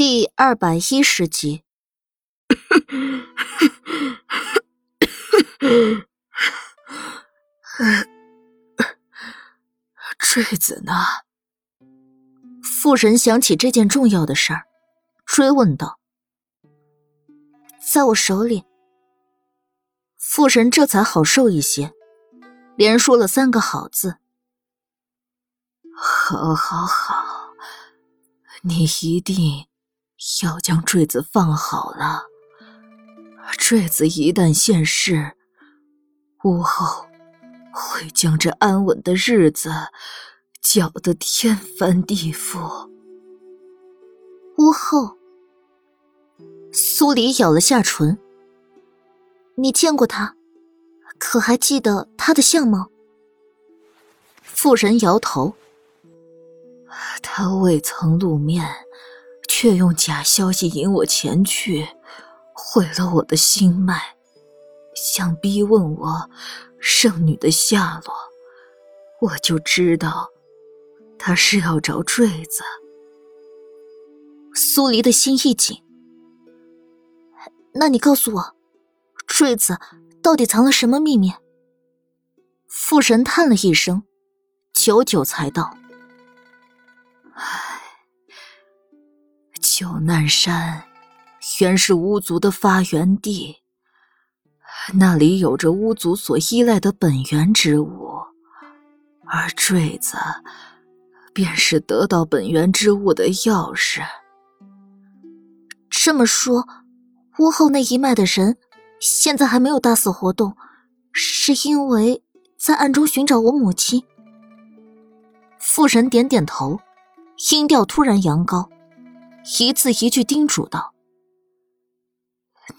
第二百一十集。坠子呢？妇人想起这件重要的事儿，追问道：“在我手里。”妇人这才好受一些，连说了三个好字：“好，好，好，你一定要将坠子放好了。坠子一旦现世，屋后……”会将这安稳的日子搅得天翻地覆。屋后，苏黎咬了下唇。你见过他，可还记得他的相貌？妇人摇头。他未曾露面，却用假消息引我前去，毁了我的心脉，想逼问我。圣女的下落，我就知道，他是要找坠子。苏黎的心一紧，那你告诉我，坠子到底藏了什么秘密？父神叹了一声，久久才道：“唉，九难山原是巫族的发源地。”那里有着巫族所依赖的本源之物，而坠子便是得到本源之物的钥匙。这么说，巫后那一脉的人现在还没有大肆活动，是因为在暗中寻找我母亲？妇人点点头，音调突然扬高，一字一句叮嘱道：“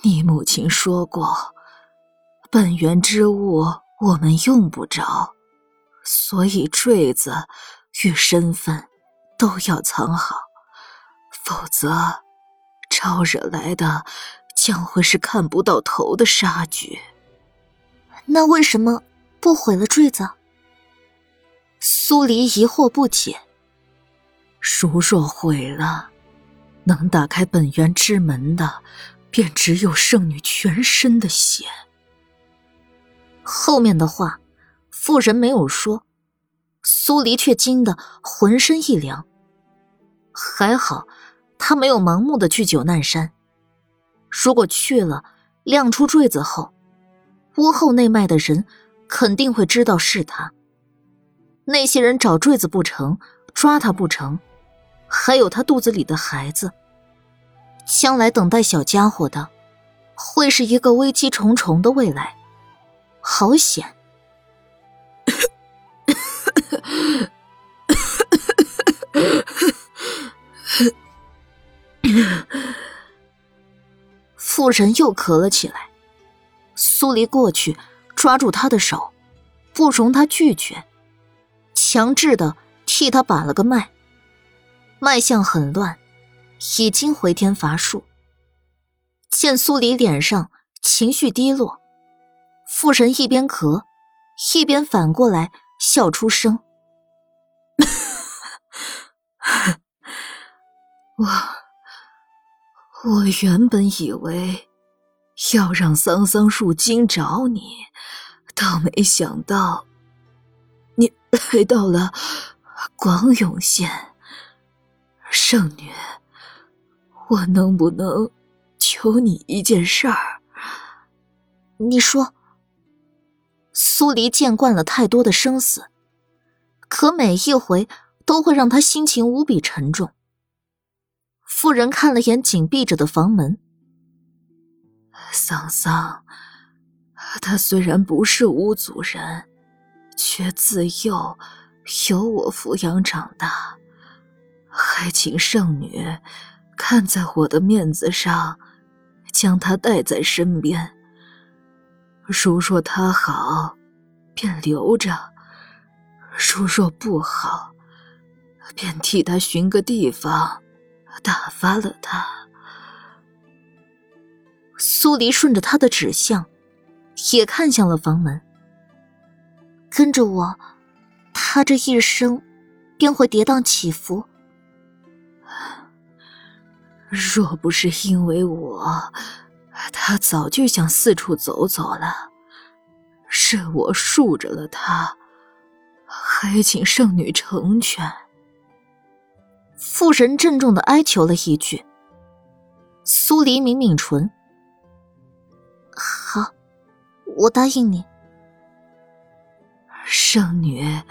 你母亲说过。”本源之物我们用不着，所以坠子与身份都要藏好，否则招惹来的将会是看不到头的杀局。那为什么不毁了坠子？苏黎疑惑不解。如若毁了，能打开本源之门的，便只有圣女全身的血。后面的话，妇人没有说，苏黎却惊得浑身一凉。还好，他没有盲目的去九难山。如果去了，亮出坠子后，屋后内脉的人肯定会知道是他。那些人找坠子不成，抓他不成，还有他肚子里的孩子，将来等待小家伙的，会是一个危机重重的未来。好险！妇人又咳了起来。苏黎过去抓住他的手，不容他拒绝，强制的替他把了个脉。脉象很乱，已经回天乏术。见苏黎脸上情绪低落。妇人一边咳，一边反过来笑出声。我我原本以为要让桑桑树精找你，倒没想到你来到了广永县。圣女，我能不能求你一件事儿？你说。苏黎见惯了太多的生死，可每一回都会让他心情无比沉重。妇人看了眼紧闭着的房门，桑桑，他虽然不是巫族人，却自幼由我抚养长大，还请圣女看在我的面子上，将他带在身边。如若他好，便留着；如若不好，便替他寻个地方打发了他。苏黎顺着他的指向，也看向了房门。跟着我，他这一生便会跌宕起伏。若不是因为我，他早就想四处走走了。是我恕着了他，还请圣女成全。父神郑重的哀求了一句。苏黎抿抿唇，好，我答应你。圣女，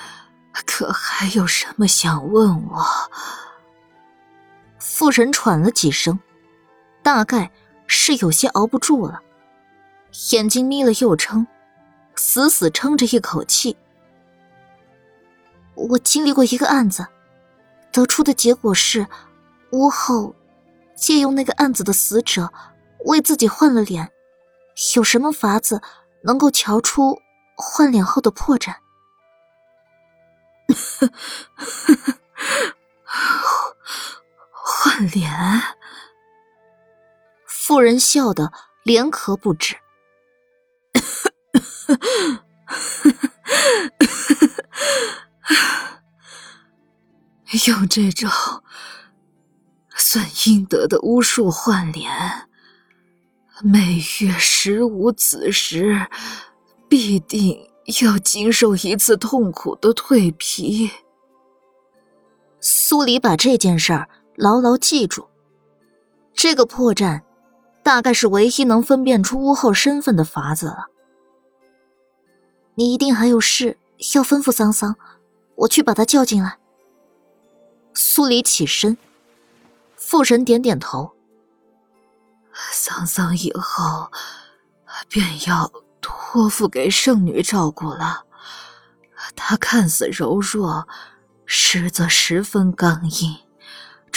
可还有什么想问我？父神喘了几声，大概是有些熬不住了，眼睛眯了又撑，死死撑着一口气。我经历过一个案子，得出的结果是，屋后。借用那个案子的死者为自己换了脸，有什么法子能够瞧出换脸后的破绽？换脸？妇人笑得连咳不止。用这种。算阴德的巫术换脸，每月十五子时，必定要经受一次痛苦的蜕皮。苏黎把这件事儿牢牢记住，这个破绽，大概是唯一能分辨出巫后身份的法子了。你一定还有事要吩咐桑桑，我去把他叫进来。苏黎起身。父神点点头。桑桑以后便要托付给圣女照顾了。她看似柔弱，实则十分刚硬，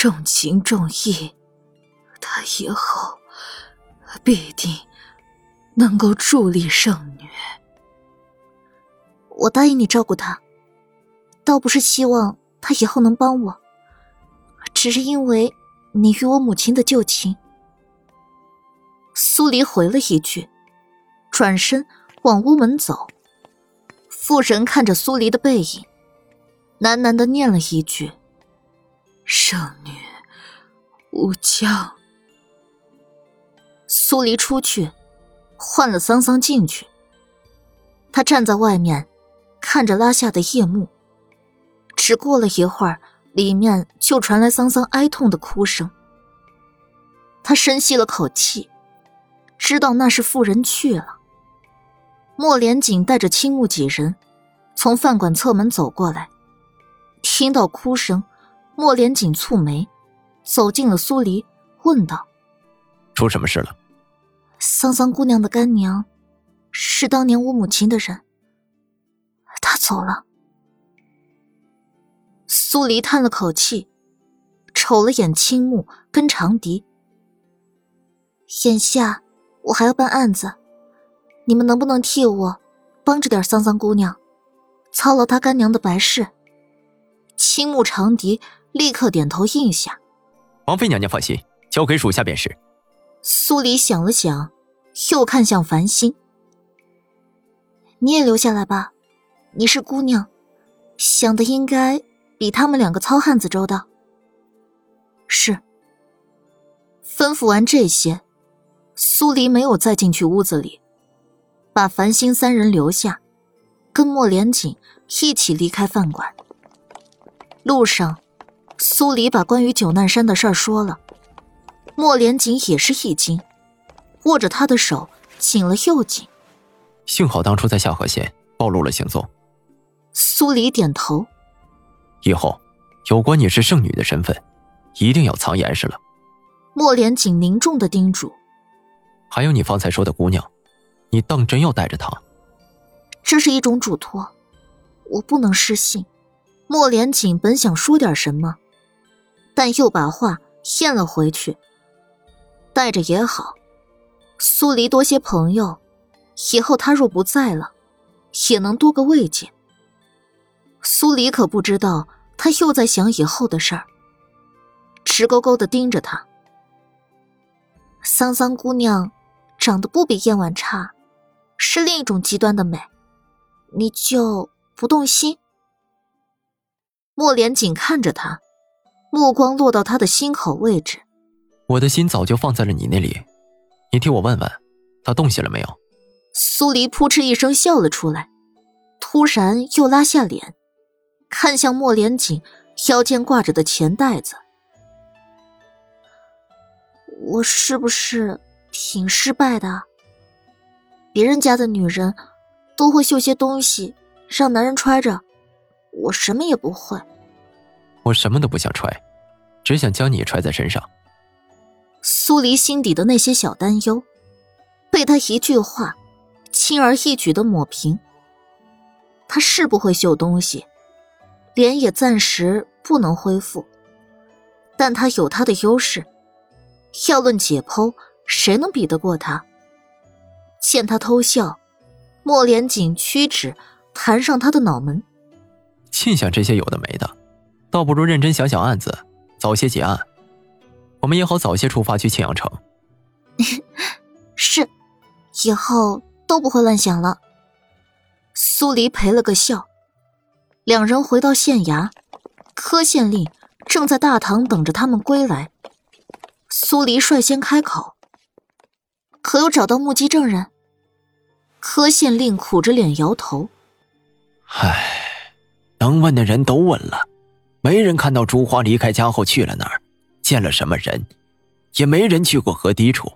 重情重义。他以后必定能够助力圣女。我答应你照顾他，倒不是希望他以后能帮我，只是因为。你与我母亲的旧情，苏黎回了一句，转身往屋门走。父神看着苏黎的背影，喃喃的念了一句：“圣女，无疆。”苏黎出去，换了桑桑进去。他站在外面，看着拉下的夜幕。只过了一会儿。里面就传来桑桑哀痛的哭声。他深吸了口气，知道那是妇人去了。莫连锦带着青木几人从饭馆侧门走过来，听到哭声，莫连锦蹙眉，走进了苏黎，问道：“出什么事了？”桑桑姑娘的干娘，是当年我母亲的人，她走了。苏黎叹了口气，瞅了眼青木跟长笛。眼下我还要办案子，你们能不能替我帮着点桑桑姑娘，操劳她干娘的白事？青木长笛立刻点头应下。王妃娘娘放心，交给属下便是。苏黎想了想，又看向繁星：“你也留下来吧，你是姑娘，想的应该。”比他们两个糙汉子周到。是。吩咐完这些，苏黎没有再进去屋子里，把繁星三人留下，跟莫连锦一起离开饭馆。路上，苏黎把关于九难山的事儿说了，莫连锦也是一惊，握着他的手紧了又紧。幸好当初在下河县暴露了行踪。苏黎点头。以后，有关你是圣女的身份，一定要藏严实了。莫连锦凝重的叮嘱。还有你方才说的姑娘，你当真要带着她？这是一种嘱托，我不能失信。莫连锦本想说点什么，但又把话咽了回去。带着也好，苏黎多些朋友，以后他若不在了，也能多个慰藉。苏黎可不知道，他又在想以后的事儿，直勾勾的盯着他。桑桑姑娘长得不比燕婉差，是另一种极端的美，你就不动心？莫莲锦看着他，目光落到他的心口位置，我的心早就放在了你那里，你替我问问，他动心了没有？苏黎扑哧一声笑了出来，突然又拉下脸，看向莫连锦腰间挂着的钱袋子。我是不是挺失败的？别人家的女人都会绣些东西让男人揣着，我什么也不会。我什么都不想揣，只想将你揣在身上。苏黎心底的那些小担忧，被他一句话轻而易举的抹平。他是不会绣东西，脸也暂时不能恢复，但他有他的优势。要论解剖，谁能比得过他？见他偷笑，莫连锦屈指弹上他的脑门。尽想这些有的没的，倒不如认真想想案子，早些结案，我们也好早些出发去庆阳城。是，以后都不会乱想了。苏黎赔了个笑，两人回到县衙，柯县令正在大堂等着他们归来。苏黎率先开口：“可有找到目击证人？”柯县令苦着脸摇头：“唉，能问的人都问了，没人看到朱花离开家后去了哪儿，见了什么人，也没人去过河堤处，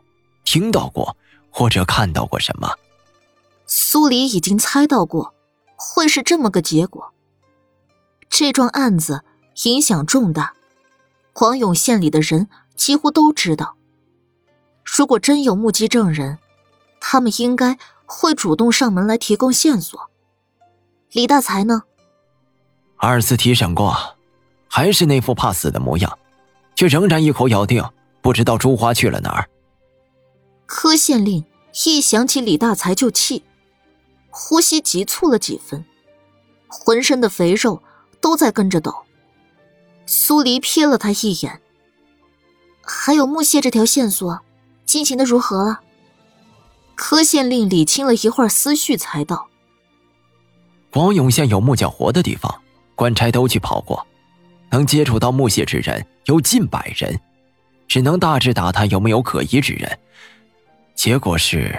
听到过或者看到过什么。”苏黎已经猜到过会是这么个结果。这桩案子影响重大，黄永县里的人。几乎都知道，如果真有目击证人，他们应该会主动上门来提供线索。李大才呢？二次提审过，还是那副怕死的模样，却仍然一口咬定不知道朱花去了哪儿。柯县令一想起李大才就气，呼吸急促了几分，浑身的肥肉都在跟着抖。苏黎瞥了他一眼。还有木屑这条线索，进行的如何了？柯县令理清了一会儿思绪，才道：“广永县有木匠活的地方，官差都去跑过，能接触到木屑之人有近百人，只能大致打探有没有可疑之人。结果是，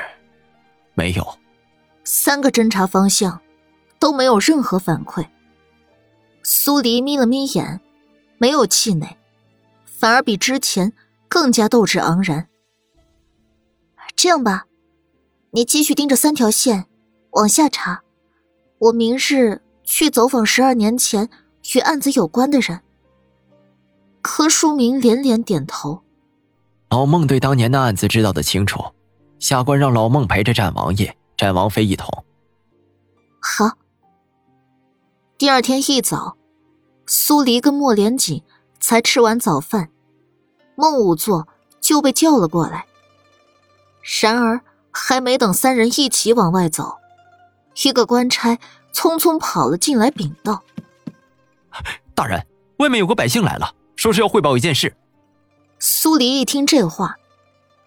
没有。三个侦查方向都没有任何反馈。”苏黎眯了眯眼，没有气馁。反而比之前更加斗志昂然。这样吧，你继续盯着三条线往下查，我明日去走访十二年前与案子有关的人。柯书明连连点头。老孟对当年的案子知道的清楚，下官让老孟陪着战王爷、战王妃一同。好。第二天一早，苏黎跟莫连锦。才吃完早饭，孟武座就被叫了过来。然而，还没等三人一起往外走，一个官差匆匆跑了进来禀道：“大人，外面有个百姓来了，说是要汇报一件事。”苏黎一听这话，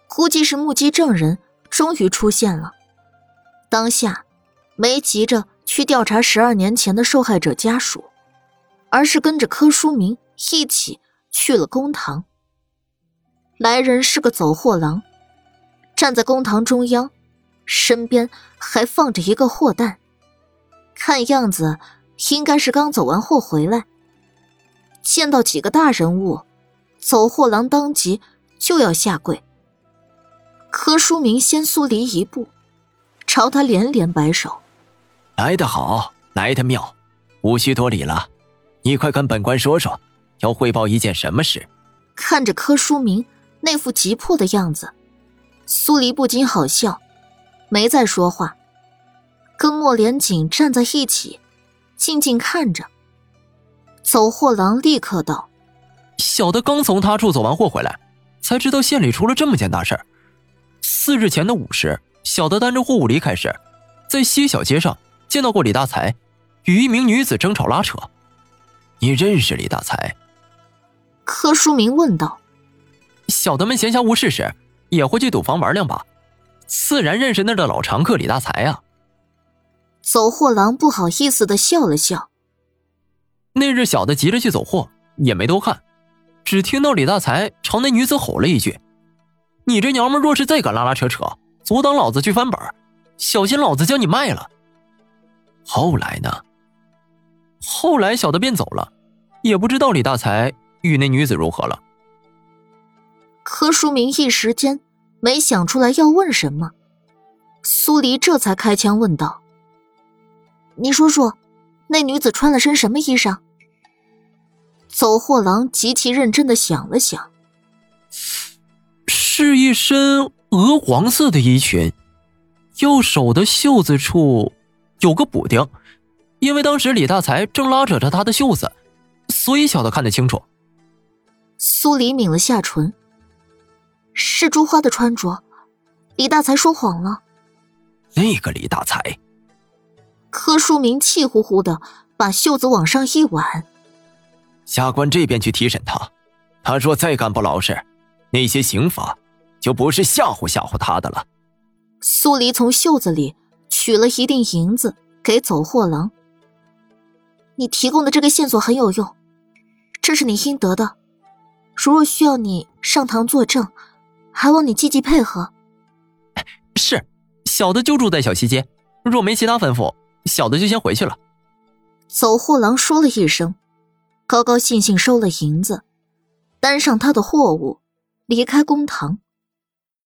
估计是目击证人终于出现了，当下没急着去调查十二年前的受害者家属，而是跟着柯书明。一起去了公堂。来人是个走货郎，站在公堂中央，身边还放着一个货担，看样子应该是刚走完货回来。见到几个大人物，走货郎当即就要下跪。柯书明先苏黎一步，朝他连连摆手：“来得好，来得妙，无需多礼了，你快跟本官说说。”要汇报一件什么事？看着柯书明那副急迫的样子，苏黎不禁好笑，没再说话，跟莫连锦站在一起，静静看着。走货郎立刻道：“小的刚从他处走完货回来，才知道县里出了这么件大事儿。四日前的午时，小的担着货物离开时，在西小街上见到过李大才与一名女子争吵拉扯。你认识李大才？”柯书明问道：“小的们闲暇无事时，也会去赌房玩两把，自然认识那儿的老常客李大才啊。”走货郎不好意思的笑了笑。那日小的急着去走货，也没多看，只听到李大才朝那女子吼了一句：“你这娘们若是再敢拉拉扯扯，阻挡老子去翻本，小心老子将你卖了。”后来呢？后来小的便走了，也不知道李大才与那女子如何了。柯书明一时间没想出来要问什么，苏黎这才开腔问道：“你说说，那女子穿了身什么衣裳？”走货郎极其认真的想了想，是一身鹅黄色的衣裙，右手的袖子处有个补丁，因为当时李大才正拉扯着她的袖子，所以小的看得清楚。苏黎抿了下唇。是朱花的穿着，李大才说谎了。那个李大才，柯书明气呼呼的把袖子往上一挽。下官这边去提审他，他若再敢不老实，那些刑罚就不是吓唬吓唬他的了。苏黎从袖子里取了一锭银子给走货郎。你提供的这个线索很有用，这是你应得的。如若需要你上堂作证。还望你积极配合。是，小的就住在小西街，若没其他吩咐，小的就先回去了。走货郎说了一声，高高兴兴收了银子，担上他的货物，离开公堂。